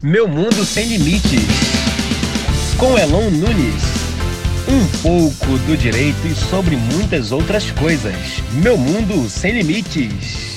Meu Mundo Sem Limites, com Elon Nunes. Um pouco do direito e sobre muitas outras coisas. Meu Mundo Sem Limites.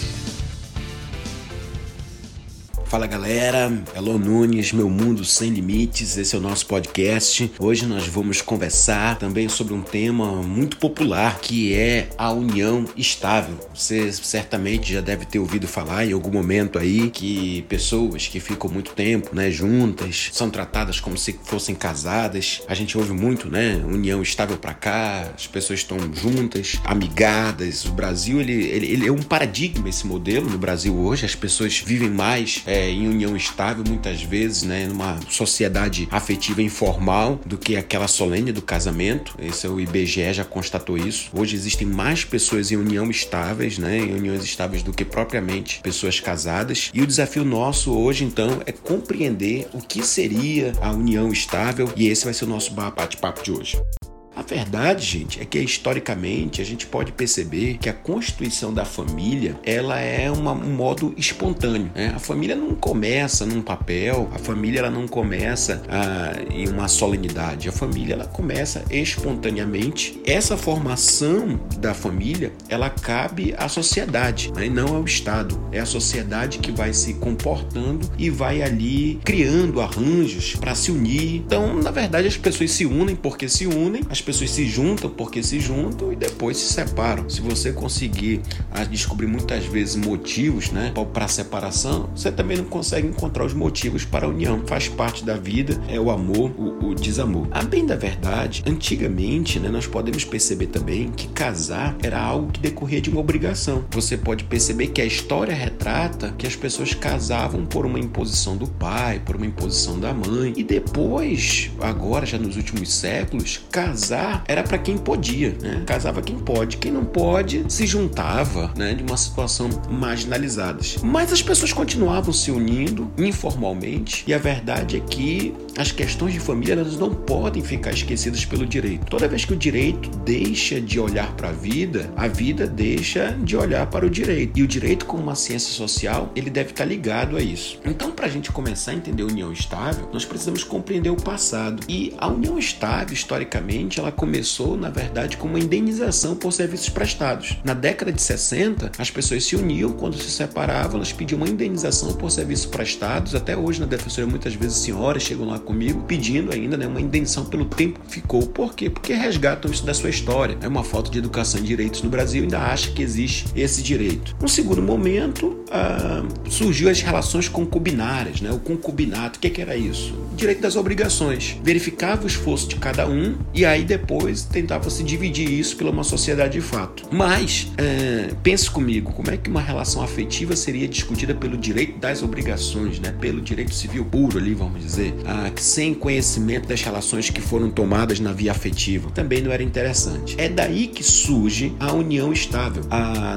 Fala galera, Elon Nunes, Meu Mundo Sem Limites, esse é o nosso podcast. Hoje nós vamos conversar também sobre um tema muito popular que é a união estável. Você certamente já deve ter ouvido falar em algum momento aí que pessoas que ficam muito tempo, né, juntas, são tratadas como se fossem casadas. A gente ouve muito, né, união estável para cá, as pessoas estão juntas, amigadas. O Brasil ele, ele, ele, é um paradigma esse modelo no Brasil hoje. As pessoas vivem mais é, em união estável, muitas vezes, né, numa sociedade afetiva informal do que aquela solene do casamento. Esse é o IBGE já constatou isso. Hoje existem mais pessoas em união estáveis, né, em uniões estáveis do que propriamente pessoas casadas. E o desafio nosso hoje, então, é compreender o que seria a união estável e esse vai ser o nosso bate-papo de hoje. Verdade, gente, é que historicamente a gente pode perceber que a constituição da família ela é uma, um modo espontâneo. Né? A família não começa num papel, a família ela não começa ah, em uma solenidade. A família ela começa espontaneamente. Essa formação da família ela cabe à sociedade, né? não ao Estado. É a sociedade que vai se comportando e vai ali criando arranjos para se unir. Então, na verdade, as pessoas se unem porque se unem. As as pessoas se juntam porque se juntam e depois se separam. Se você conseguir ah, descobrir muitas vezes motivos, né, para a separação, você também não consegue encontrar os motivos para a união. Faz parte da vida, é o amor, o, o desamor. A bem da verdade, antigamente, né, nós podemos perceber também que casar era algo que decorria de uma obrigação. Você pode perceber que a história retrata que as pessoas casavam por uma imposição do pai, por uma imposição da mãe, e depois, agora já nos últimos séculos, casar casar era para quem podia, né? Casava quem pode. Quem não pode se juntava, né? De uma situação marginalizadas. Mas as pessoas continuavam se unindo informalmente e a verdade é que as questões de família elas não podem ficar esquecidas pelo direito. Toda vez que o direito deixa de olhar para a vida, a vida deixa de olhar para o direito. E o direito, como uma ciência social, ele deve estar ligado a isso. Então, para a gente começar a entender a união estável, nós precisamos compreender o passado. E a união estável, historicamente, ela começou, na verdade, com uma indenização por serviços prestados. Na década de 60, as pessoas se uniam quando se separavam, elas pediam uma indenização por serviços prestados. Até hoje, na defensoria, muitas vezes senhoras chegam lá comigo pedindo ainda né, uma indenização pelo tempo que ficou. Por quê? Porque resgatam isso da sua história. É uma falta de educação e direitos no Brasil, ainda acha que existe esse direito. Um segundo momento, ah, surgiu as relações concubinárias, né? o concubinato. O que, que era isso? direito das obrigações. Verificava o esforço de cada um e aí depois tentava se dividir isso pela uma sociedade de fato. Mas, é, pense comigo, como é que uma relação afetiva seria discutida pelo direito das obrigações, né? pelo direito civil puro ali, vamos dizer, sem conhecimento das relações que foram tomadas na via afetiva? Também não era interessante. É daí que surge a união estável.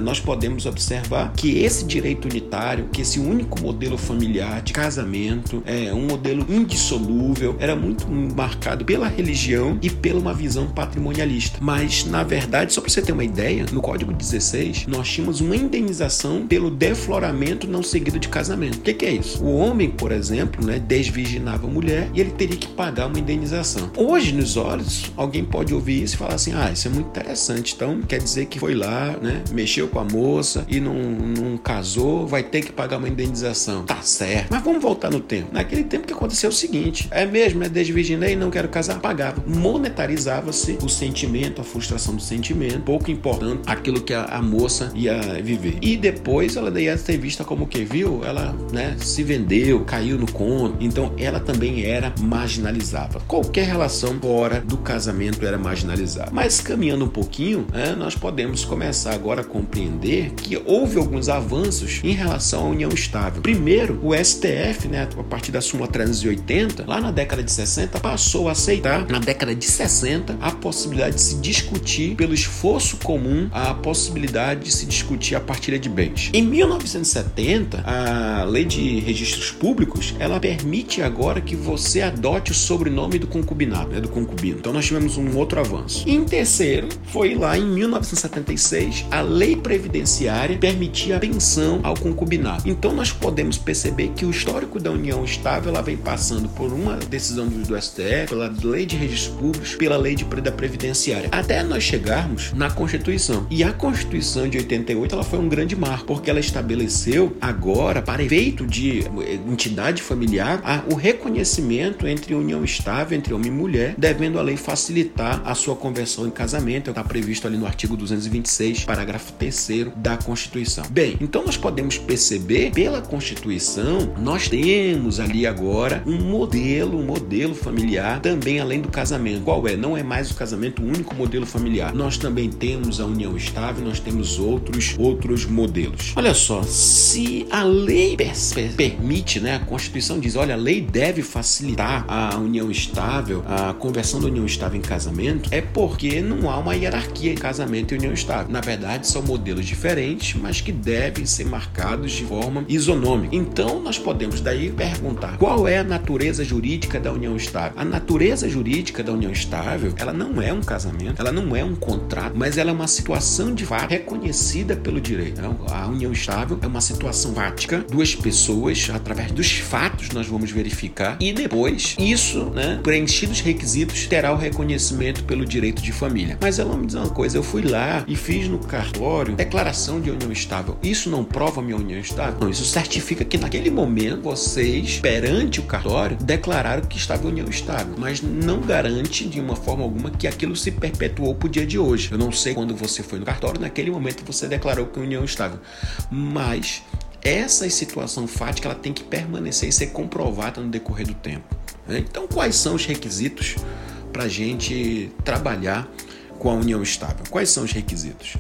Nós podemos observar que esse direito unitário, que esse único modelo familiar de casamento, é um modelo indissolúvel, era muito marcado pela religião e pela uma visão patrimonialista. Mas, na verdade, só para você ter uma ideia, no Código 16, nós tínhamos uma indenização pelo defloramento não seguido de casamento. O que, que, é isso? O homem, por exemplo, né, desvirginava a mulher e ele teria que pagar uma indenização. Hoje, nos olhos, alguém pode ouvir isso e falar assim: ah, isso é muito interessante. Então, quer dizer que foi lá, né, mexeu com a moça e não, não casou, vai ter que pagar uma indenização. Tá certo. Mas vamos voltar no tempo. Naquele tempo que aconteceu o seguinte: é mesmo, é desvirginei, não quero casar, pagava. Monetarizava valorizava-se o sentimento, a frustração do sentimento, pouco importando aquilo que a, a, moça ia viver. E depois ela ia ser vista como que viu, ela né, se vendeu, caiu no conto, então ela também era marginalizada. Qualquer relação fora do casamento era marginalizada. Mas caminhando um pouquinho, né, nós podemos começar agora a compreender que houve alguns avanços em relação à união estável. Primeiro, o STF, né, a partir da súmula 380, lá na década de 60, passou a aceitar, na década de 60, aberta a possibilidade de se discutir pelo esforço comum a possibilidade de se discutir a partilha de bens. Em 1970, a Lei de Registros Públicos, ela permite agora que você adote o sobrenome do concubinado, né, do concubino. Então nós tivemos um outro avanço. Em terceiro, foi lá em 1976, a Lei Previdenciária permitia a pensão ao concubinato. Então nós podemos perceber que o histórico da união estável ela vem passando por uma decisão do STF, pela Lei de Registros Públicos, pela Lei de, da Previdenciária, até nós chegarmos na Constituição. E a Constituição de 88 ela foi um grande marco, porque ela estabeleceu agora, para efeito de eh, entidade familiar, a, o reconhecimento entre união estável entre homem e mulher, devendo a lei facilitar a sua conversão em casamento, está previsto ali no artigo 226, parágrafo 3 da Constituição. Bem, então nós podemos perceber pela Constituição, nós temos ali agora um modelo, um modelo familiar também além do casamento. Qual é? Não é mais o casamento o único modelo familiar. Nós também temos a união estável, nós temos outros outros modelos. Olha só, se a lei permite, né, a Constituição diz, olha, a lei deve facilitar a união estável, a conversão da união estável em casamento, é porque não há uma hierarquia em casamento e união estável. Na verdade, são modelos diferentes, mas que devem ser marcados de forma isonômica. Então, nós podemos daí perguntar qual é a natureza jurídica da união estável. A natureza jurídica da união estável, ela não é um casamento, ela não é um contrato, mas ela é uma situação de fato reconhecida pelo direito. Então, a união estável é uma situação fática, duas pessoas, através dos fatos, nós vamos verificar e depois isso, né, preenchidos os requisitos, terá o reconhecimento pelo direito de família. Mas ela me diz uma coisa, eu fui lá e fiz no cartório declaração de união estável. Isso não prova minha união estável? Não, isso certifica que naquele momento vocês, perante o cartório, declararam que estava união estável, mas não garante de uma forma alguma que aquilo se perpetuou para o dia de hoje. Eu não sei quando você foi no cartório, naquele momento você declarou que união estável. Mas essa situação fática ela tem que permanecer e ser comprovada no decorrer do tempo. Né? Então, quais são os requisitos para a gente trabalhar com a união estável? Quais são os requisitos?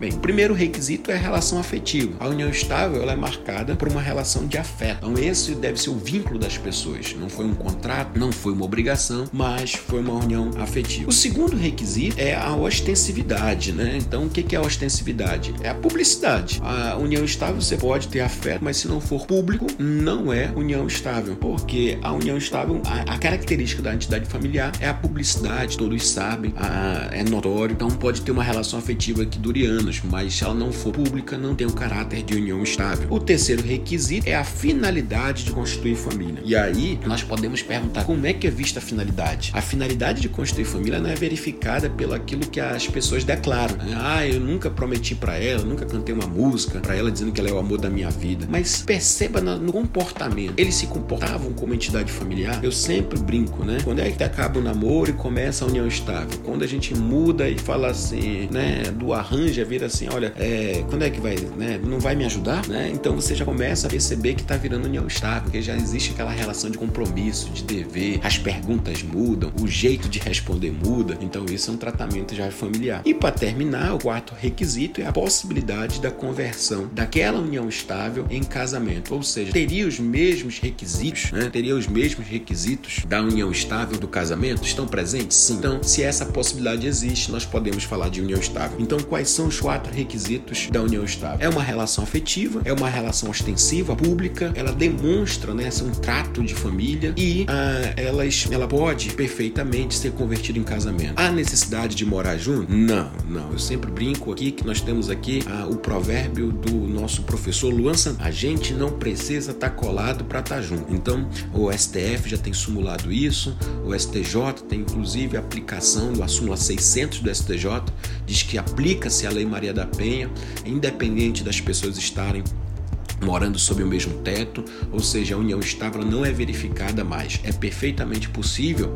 Bem, o primeiro requisito é a relação afetiva. A união estável ela é marcada por uma relação de afeto. Então, esse deve ser o vínculo das pessoas. Não foi um contrato, não foi uma obrigação, mas foi uma união afetiva. O segundo requisito é a ostensividade, né? Então, o que é a ostensividade? É a publicidade. A união estável você pode ter afeto, mas se não for público, não é união estável. Porque a união estável, a, a característica da entidade familiar é a publicidade, todos sabem, a, é notório. Então, pode ter uma relação afetiva que dure anos mas se ela não for pública, não tem o caráter de união estável. O terceiro requisito é a finalidade de constituir família. E aí nós podemos perguntar como é que é vista a finalidade? A finalidade de constituir família não é verificada pelo aquilo que as pessoas declaram. Ah, eu nunca prometi para ela, nunca cantei uma música para ela dizendo que ela é o amor da minha vida. Mas perceba no comportamento. Eles se comportavam como entidade familiar. Eu sempre brinco, né? Quando é que acaba o namoro e começa a união estável? Quando a gente muda e fala assim, né, do arranjo vira assim, olha, é, quando é que vai, né? Não vai me ajudar, né? Então você já começa a perceber que tá virando união estável, porque já existe aquela relação de compromisso, de dever, as perguntas mudam, o jeito de responder muda. Então isso é um tratamento já familiar. E para terminar, o quarto requisito é a possibilidade da conversão daquela união estável em casamento, ou seja, teria os mesmos requisitos, né? Teria os mesmos requisitos da união estável do casamento estão presentes? Sim. Então, se essa possibilidade existe, nós podemos falar de união estável. Então, quais são os quatro requisitos da união estável. É uma relação afetiva, é uma relação ostensiva, pública, ela demonstra né, um trato de família e ah, elas, ela pode perfeitamente ser convertida em casamento. Há necessidade de morar junto? Não, não. Eu sempre brinco aqui que nós temos aqui ah, o provérbio do nosso professor Luan Santana. A gente não precisa estar tá colado para estar tá junto. Então, o STF já tem simulado isso, o STJ tem inclusive aplicação do súmula 600 do STJ, diz que aplica-se a Lei Maria da Penha, independente das pessoas estarem morando sob o mesmo teto, ou seja, a união estável não é verificada mais. É perfeitamente possível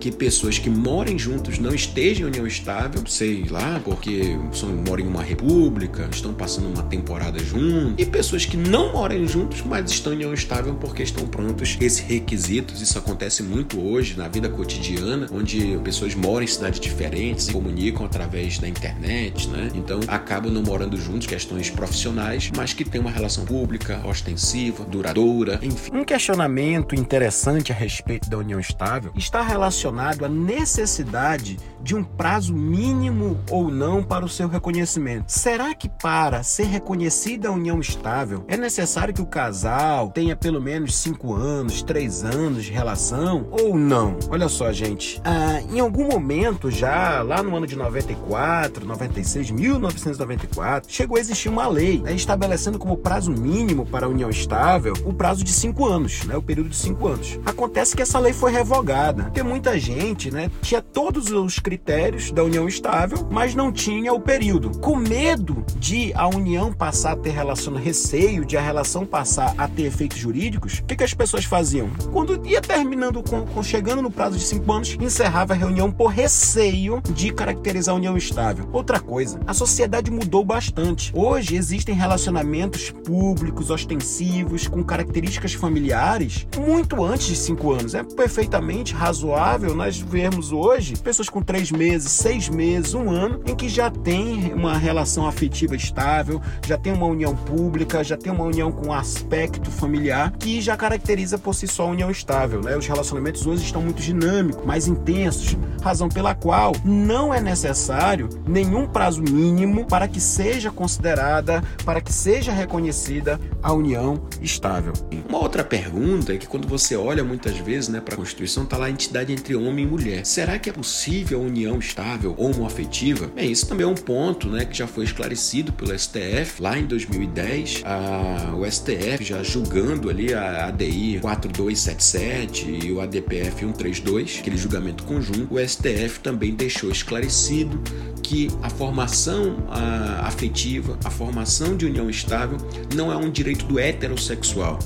que pessoas que morem juntos não estejam em união estável, sei lá, porque são, moram em uma república, estão passando uma temporada juntos, e pessoas que não moram juntos, mas estão em união estável porque estão prontos esses requisitos. Isso acontece muito hoje na vida cotidiana, onde pessoas moram em cidades diferentes, se comunicam através da internet, né? Então acabam não morando juntos, questões profissionais, mas que têm uma relação pública, ostensiva, duradoura, enfim. Um questionamento interessante a respeito da união estável está relacionado a necessidade de um prazo mínimo ou não para o seu reconhecimento. Será que para ser reconhecida a união estável é necessário que o casal tenha pelo menos 5 anos, 3 anos de relação ou não? Olha só, gente, ah, em algum momento já lá no ano de 94, 96, 1994, chegou a existir uma lei né, estabelecendo como prazo mínimo para a união estável o prazo de 5 anos, né, o período de 5 anos. Acontece que essa lei foi revogada, porque muita gente né, tinha todos os critérios da união estável, mas não tinha o período. Com medo de a união passar a ter relação, receio de a relação passar a ter efeitos jurídicos, o que, que as pessoas faziam? Quando ia terminando, com, com, chegando no prazo de cinco anos, encerrava a reunião por receio de caracterizar a união estável. Outra coisa, a sociedade mudou bastante. Hoje existem relacionamentos públicos, ostensivos, com características familiares muito antes de cinco anos. É perfeitamente razoável nós vermos hoje pessoas com três meses, seis meses, um ano, em que já tem uma relação afetiva estável, já tem uma união pública, já tem uma união com aspecto familiar que já caracteriza por si só a união estável. Né? Os relacionamentos hoje estão muito dinâmicos, mais intensos, razão pela qual não é necessário nenhum prazo mínimo para que seja considerada, para que seja reconhecida a união estável. Uma outra pergunta é que quando você olha muitas vezes né, para a Constituição, está lá a entidade entre homem e mulher. Será que é possível união estável homoafetiva, bem, isso também é um ponto né, que já foi esclarecido pelo STF lá em 2010. A, o STF já julgando ali a ADI 4277 e o ADPF 132, aquele julgamento conjunto, o STF também deixou esclarecido que a formação a, afetiva, a formação de união estável não é um direito do heterossexual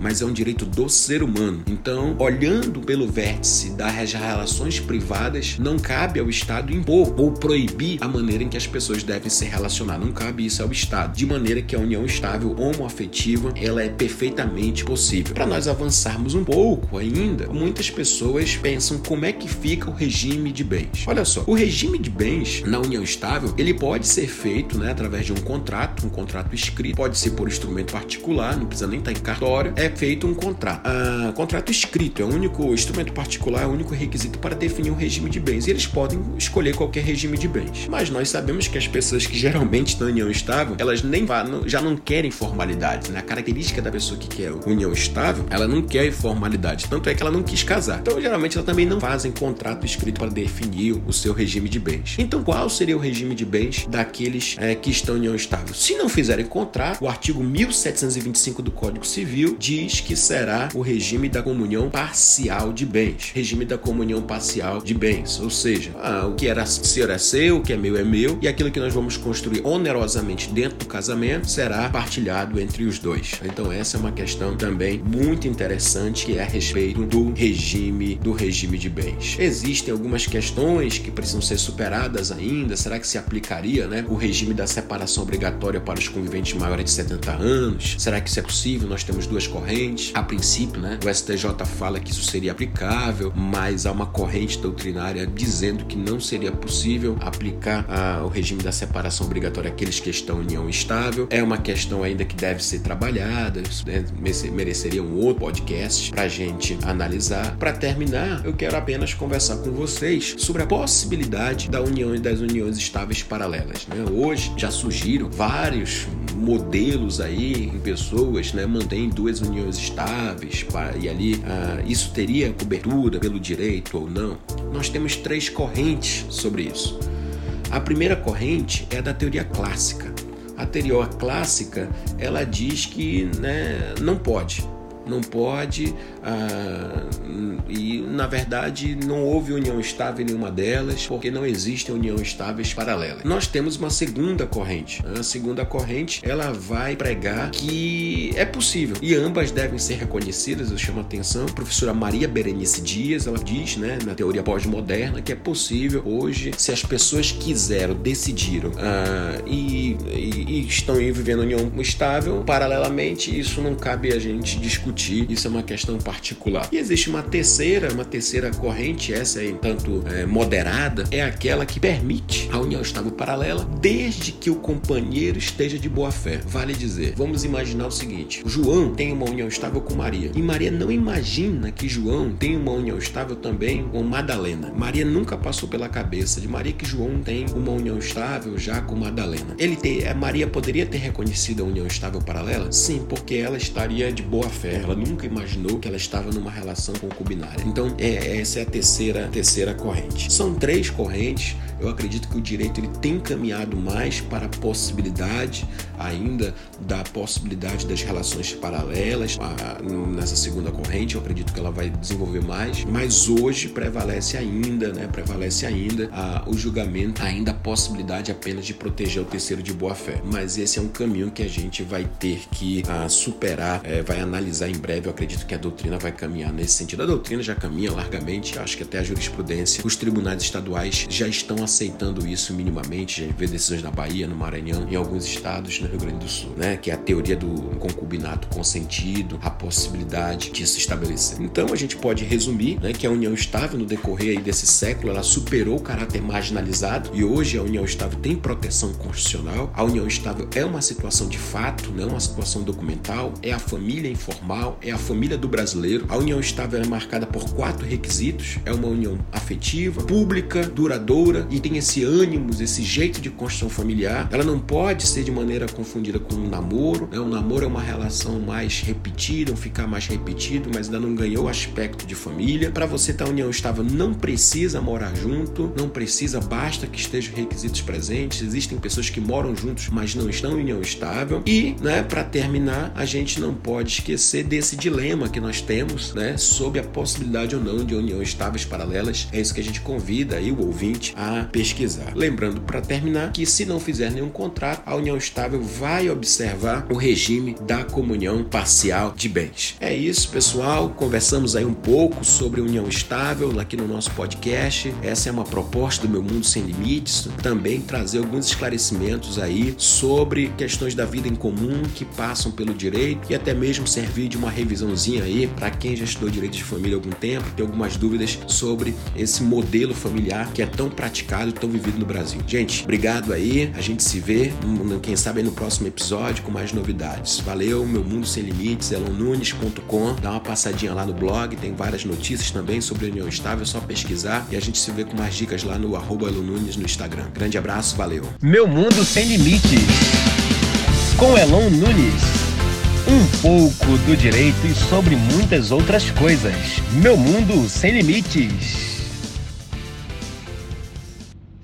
mas é um direito do ser humano. Então, olhando pelo vértice das relações privadas, não cabe ao Estado impor ou proibir a maneira em que as pessoas devem se relacionar. Não cabe isso ao Estado. De maneira que a união estável homoafetiva ela é perfeitamente possível. Para nós avançarmos um pouco ainda, muitas pessoas pensam como é que fica o regime de bens. Olha só, o regime de bens na união estável ele pode ser feito né, através de um contrato, um contrato escrito, pode ser por instrumento particular, não precisa nem estar em cartório. É é feito um contrato. Ah, contrato escrito é o único instrumento particular, é o único requisito para definir um regime de bens. E eles podem escolher qualquer regime de bens. Mas nós sabemos que as pessoas que geralmente estão em união estável, elas nem já não querem formalidades. Né? A característica da pessoa que quer união estável, ela não quer formalidade. Tanto é que ela não quis casar. Então, geralmente, ela também não fazem contrato escrito para definir o seu regime de bens. Então, qual seria o regime de bens daqueles é, que estão em união estável? Se não fizerem contrato, o artigo 1725 do Código Civil diz diz que será o regime da comunhão parcial de bens. Regime da comunhão parcial de bens, ou seja, ah, o que era seu é seu, o que é meu é meu, e aquilo que nós vamos construir onerosamente dentro do casamento será partilhado entre os dois. Então essa é uma questão também muito interessante que é a respeito do regime do regime de bens. Existem algumas questões que precisam ser superadas ainda. Será que se aplicaria, né, o regime da separação obrigatória para os conviventes maiores de 70 anos? Será que isso é possível? Nós temos duas correntes corrente. A princípio, né, o STJ fala que isso seria aplicável, mas há uma corrente doutrinária dizendo que não seria possível aplicar ah, o regime da separação obrigatória àqueles que estão em união estável. É uma questão ainda que deve ser trabalhada, né, mereceria um outro podcast para a gente analisar. Para terminar, eu quero apenas conversar com vocês sobre a possibilidade da união e das uniões estáveis paralelas. Né? Hoje já surgiram vários modelos aí em pessoas, né, mantêm duas uniões estáveis para, e ali ah, isso teria cobertura pelo direito ou não? Nós temos três correntes sobre isso. A primeira corrente é a da teoria clássica. A teoria clássica ela diz que né, não pode, não pode, ah, e na verdade não houve união estável em nenhuma delas, porque não existem união estáveis paralelas. Nós temos uma segunda corrente. A segunda corrente ela vai pregar que é possível e ambas devem ser reconhecidas. Eu chamo a atenção. A professora Maria Berenice Dias ela diz, né, na teoria pós-moderna, que é possível hoje, se as pessoas quiseram, decidiram ah, e, e, e estão vivendo união estável, paralelamente, isso não cabe a gente discutir discutir, isso é uma questão particular. E existe uma terceira, uma terceira corrente, essa é tanto é, moderada, é aquela que permite a união estável paralela desde que o companheiro esteja de boa fé. Vale dizer, vamos imaginar o seguinte: João tem uma união estável com Maria e Maria não imagina que João tem uma união estável também com Madalena. Maria nunca passou pela cabeça de Maria que João tem uma união estável já com Madalena. Ele Maria poderia ter reconhecido a união estável paralela? Sim, porque ela estaria de boa fé. Ela nunca imaginou que ela estava numa relação concubinária. Então, é, essa é a terceira, terceira corrente. São três correntes eu acredito que o direito ele tem caminhado mais para a possibilidade ainda da possibilidade das relações paralelas a, nessa segunda corrente. Eu acredito que ela vai desenvolver mais, mas hoje prevalece ainda, né? Prevalece ainda a, o julgamento, ainda a possibilidade apenas de proteger o terceiro de boa fé. Mas esse é um caminho que a gente vai ter que a, superar, é, vai analisar em breve. Eu acredito que a doutrina vai caminhar nesse sentido. A doutrina já caminha largamente, acho que até a jurisprudência, os tribunais estaduais já estão aceitando isso minimamente, já vê decisões na Bahia, no Maranhão, em alguns estados no Rio Grande do Sul, né? Que é a teoria do concubinato consentido, a possibilidade de se estabelecer. Então a gente pode resumir, né, que a união estável no decorrer desse século, ela superou o caráter marginalizado e hoje a união estável tem proteção constitucional. A união estável é uma situação de fato, não uma situação documental, é a família informal, é a família do brasileiro. A união estável é marcada por quatro requisitos: é uma união afetiva, pública, duradoura e tem esse ânimo, esse jeito de construção familiar, ela não pode ser de maneira confundida com um namoro. Né? O namoro é uma relação mais repetida, um ficar mais repetido, mas ainda não ganhou o aspecto de família. Para você ter a união estável, não precisa morar junto, não precisa, basta que estejam requisitos presentes. Existem pessoas que moram juntos, mas não estão em união estável. E, né, para terminar, a gente não pode esquecer desse dilema que nós temos, né, sobre a possibilidade ou não de uniões estáveis paralelas. É isso que a gente convida aí o ouvinte a pesquisar. Lembrando, para terminar, que se não fizer nenhum contrato, a união estável vai observar o regime da comunhão parcial de bens. É isso, pessoal. Conversamos aí um pouco sobre união estável aqui no nosso podcast. Essa é uma proposta do meu mundo sem limites. Também trazer alguns esclarecimentos aí sobre questões da vida em comum que passam pelo direito e até mesmo servir de uma revisãozinha aí para quem já estudou direito de família há algum tempo, tem algumas dúvidas sobre esse modelo familiar que é tão praticado mercado tão vivido no Brasil. Gente, obrigado aí. A gente se vê, quem sabe, no próximo episódio com mais novidades. Valeu, meu mundo sem limites, elonunes.com. Dá uma passadinha lá no blog, tem várias notícias também sobre a União Estável, é só pesquisar e a gente se vê com mais dicas lá no arroba Elonunes no Instagram. Grande abraço, valeu. Meu mundo sem limites. Com Elon Nunes. Um pouco do direito e sobre muitas outras coisas. Meu mundo sem limites.